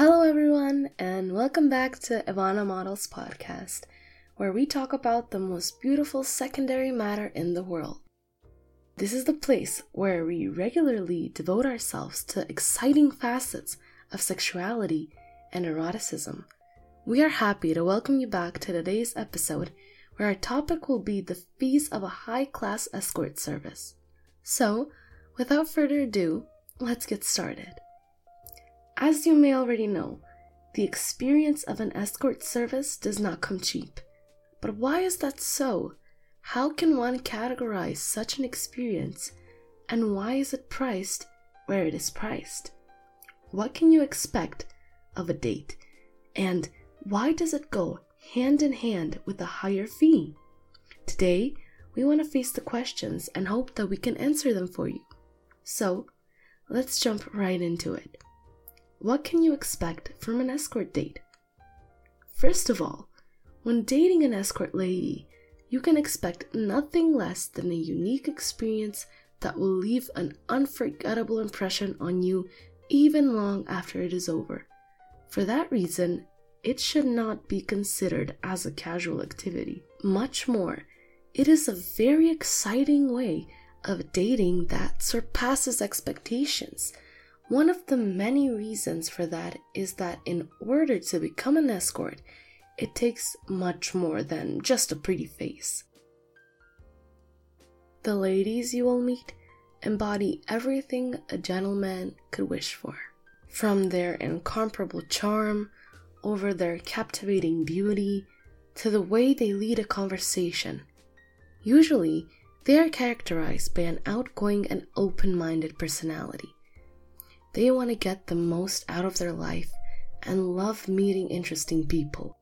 everyone, and welcome back to Ivana Models Podcast, where we talk about the most beautiful secondary matter in the world. This is the place where we regularly devote ourselves to exciting facets of sexuality and eroticism. We are happy to welcome you back to today's episode, where our topic will be the fees of a high class escort service. So, without further ado, let's get started. As you may already know, the experience of an escort service does not come cheap. But why is that so? How can one categorize such an experience, and why is it priced where it is priced? What can you expect of a date, and why does it go hand in hand with a higher fee? Today, we want to face the questions and hope that we can answer them for you. So, let's jump right into it. What can you expect from an escort date? First of all, when dating an escort lady, you can expect nothing less than a unique experience that will leave an unforgettable impression on you even long after it is over. For that reason, it should not be considered as a casual activity. Much more, it is a very exciting way of dating that surpasses expectations one of the many reasons for that is that in order to become an escort, it takes much more than just a pretty face. The ladies you will meet embody everything a gentleman could wish for. From their incomparable charm, over their captivating beauty, to the way they lead a conversation. Usually, they are characterized by an outgoing and open minded personality. They want to get the most out of their life and love meeting interesting people.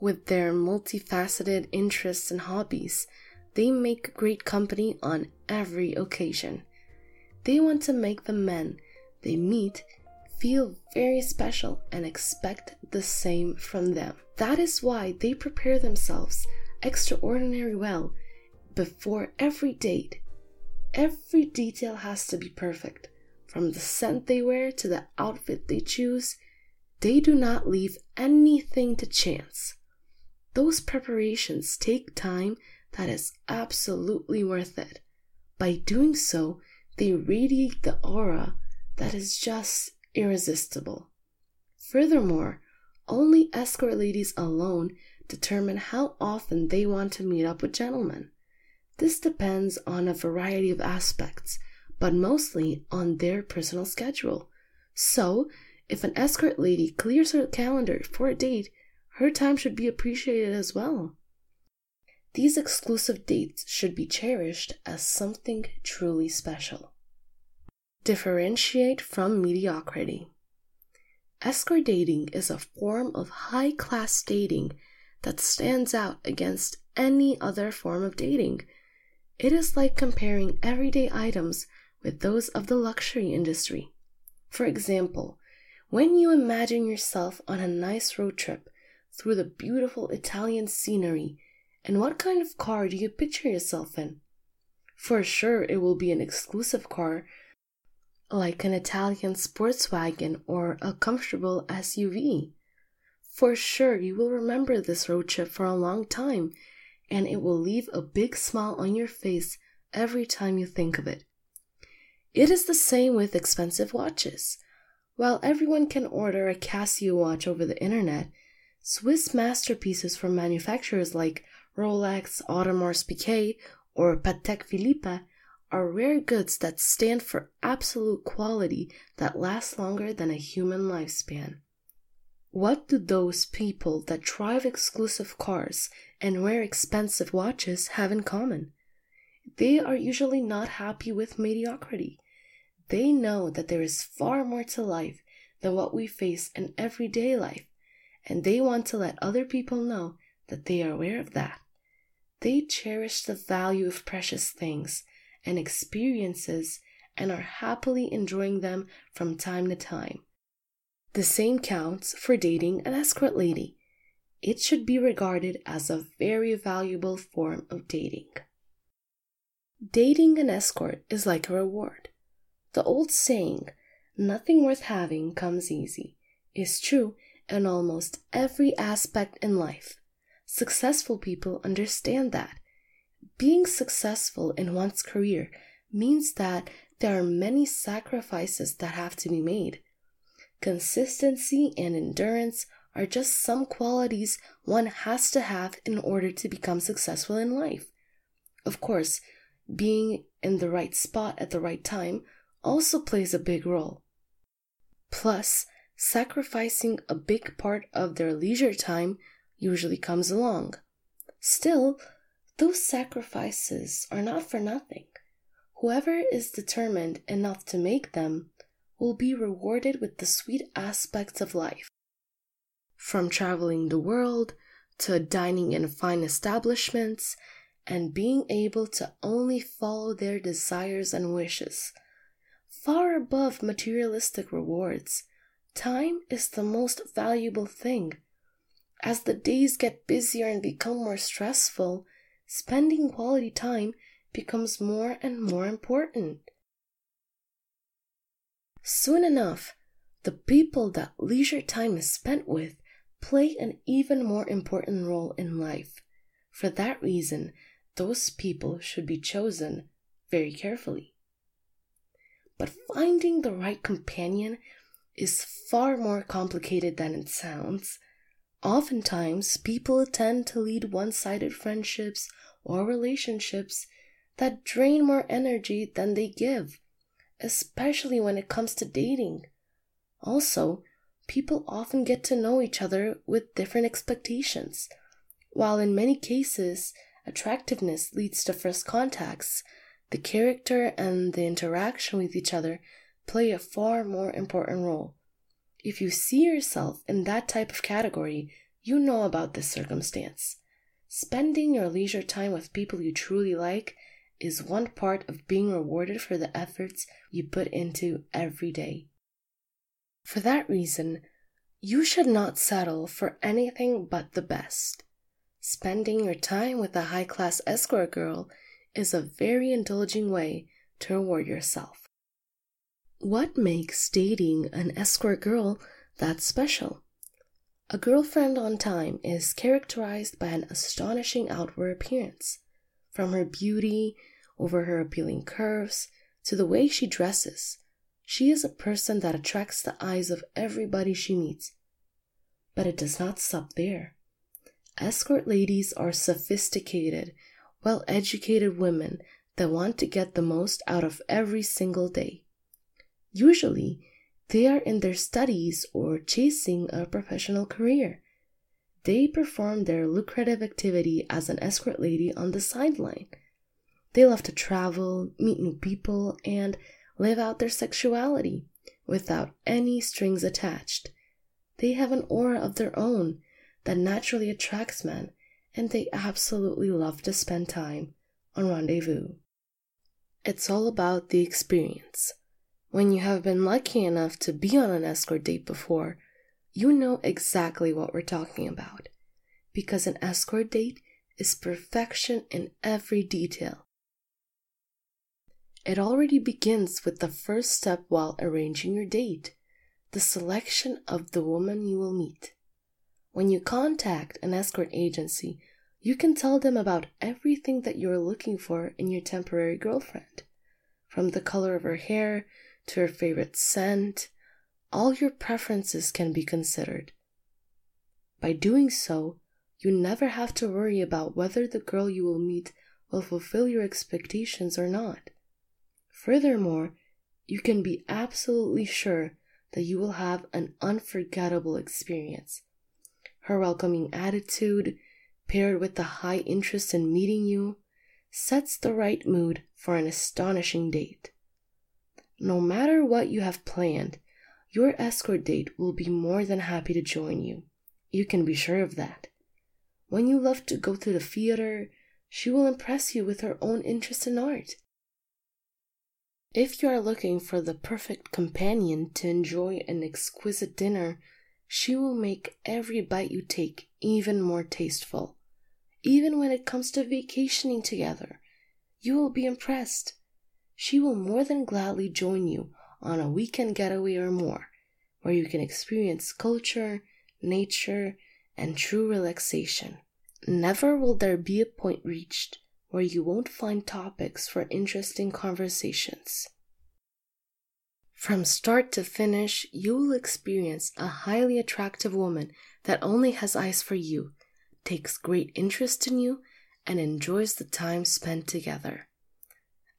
With their multifaceted interests and hobbies, they make great company on every occasion. They want to make the men they meet feel very special and expect the same from them. That is why they prepare themselves extraordinarily well before every date Every detail has to be perfect, from the scent they wear to the outfit they choose. They do not leave anything to chance. Those preparations take time that is absolutely worth it. By doing so, they radiate the aura that is just irresistible. Furthermore, only escort ladies alone determine how often they want to meet up with gentlemen. This depends on a variety of aspects, but mostly on their personal schedule. So, if an escort lady clears her calendar for a date, her time should be appreciated as well. These exclusive dates should be cherished as something truly special. Differentiate from mediocrity. Escort dating is a form of high class dating that stands out against any other form of dating it is like comparing everyday items with those of the luxury industry. For example, when you imagine yourself on a nice road trip through the beautiful Italian scenery, and what kind of car do you picture yourself in? For sure, it will be an exclusive car like an Italian sports wagon or a comfortable SUV. For sure, you will remember this road trip for a long time and it will leave a big smile on your face every time you think of it. It is the same with expensive watches. While everyone can order a Casio watch over the internet, Swiss masterpieces from manufacturers like Rolex, Audemars Piguet, or Patek Philippe are rare goods that stand for absolute quality that lasts longer than a human lifespan. What do those people that drive exclusive cars and wear expensive watches have in common? They are usually not happy with mediocrity. They know that there is far more to life than what we face in everyday life, and they want to let other people know that they are aware of that. They cherish the value of precious things and experiences and are happily enjoying them from time to time. The same counts for dating an escort lady. It should be regarded as a very valuable form of dating. Dating an escort is like a reward. The old saying, nothing worth having comes easy is true in almost every aspect in life. Successful people understand that. Being successful in one's career means that there are many sacrifices that have to be made. Consistency and endurance are just some qualities one has to have in order to become successful in life. Of course, being in the right spot at the right time also plays a big role. Plus, sacrificing a big part of their leisure time usually comes along. Still, those sacrifices are not for nothing. Whoever is determined enough to make them will be rewarded with the sweet aspects of life. From traveling the world to dining in fine establishments and being able to only follow their desires and wishes. Far above materialistic rewards, time is the most valuable thing. As the days get busier and become more stressful, spending quality time becomes more and more important. Soon enough, the people that leisure time is spent with play an even more important role in life. For that reason, those people should be chosen very carefully. But finding the right companion is far more complicated than it sounds. Oftentimes, people tend to lead one sided friendships or relationships that drain more energy than they give, especially when it comes to dating. Also, people often get to know each other with different expectations, while in many cases, attractiveness leads to first contacts, the character and the interaction with each other play a far more important role. If you see yourself in that type of category, you know about this circumstance. Spending your leisure time with people you truly like is one part of being rewarded for the efforts you put into every day. For that reason, you should not settle for anything but the best. Spending your time with a high class escort girl is a very indulging way to reward yourself. What makes dating an escort girl that special? A girlfriend on time is characterized by an astonishing outward appearance, from her beauty over her appealing curves to the way she dresses. She is a person that attracts the eyes of everybody she meets. But it does not stop there. Escort ladies are sophisticated, well educated women that want to get the most out of every single day. Usually, they are in their studies or chasing a professional career. They perform their lucrative activity as an escort lady on the sideline. They love to travel, meet new people, and live out their sexuality without any strings attached. They have an aura of their own that naturally attracts men, and they absolutely love to spend time on rendezvous. It's all about the experience. When you have been lucky enough to be on an escort date before, you know exactly what we're talking about. Because an escort date is perfection in every detail. It already begins with the first step while arranging your date the selection of the woman you will meet. When you contact an escort agency, you can tell them about everything that you're looking for in your temporary girlfriend. From the color of her hair to her favorite scent, all your preferences can be considered. By doing so, you never have to worry about whether the girl you will meet will fulfill your expectations or not. Furthermore, you can be absolutely sure that you will have an unforgettable experience her welcoming attitude, paired with the high interest in meeting you, sets the right mood for an astonishing date. No matter what you have planned, your escort date will be more than happy to join you. You can be sure of that. When you love to go to the theater, she will impress you with her own interest in art. If you are looking for the perfect companion to enjoy an exquisite dinner she will make every bite you take even more tasteful. Even when it comes to vacationing together, you will be impressed. She will more than gladly join you on a weekend getaway or more, where you can experience culture, nature, and true relaxation. Never will there be a point reached where you won't find topics for interesting conversations. From start to finish, you will experience a highly attractive woman that only has eyes for you, takes great interest in you, and enjoys the time spent together.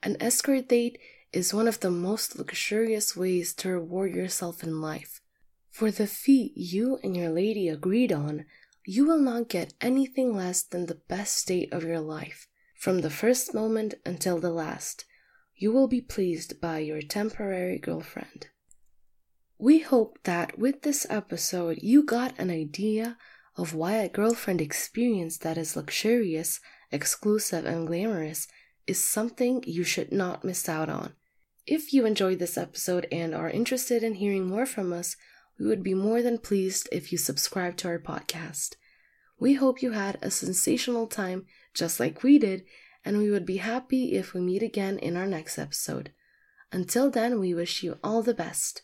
An escort date is one of the most luxurious ways to reward yourself in life. For the fee you and your lady agreed on, you will not get anything less than the best state of your life. From the first moment until the last, you will be pleased by your temporary girlfriend. We hope that with this episode, you got an idea of why a girlfriend experience that is luxurious, exclusive, and glamorous is something you should not miss out on. If you enjoyed this episode and are interested in hearing more from us, we would be more than pleased if you subscribe to our podcast. We hope you had a sensational time just like we did, and we would be happy if we meet again in our next episode. Until then, we wish you all the best.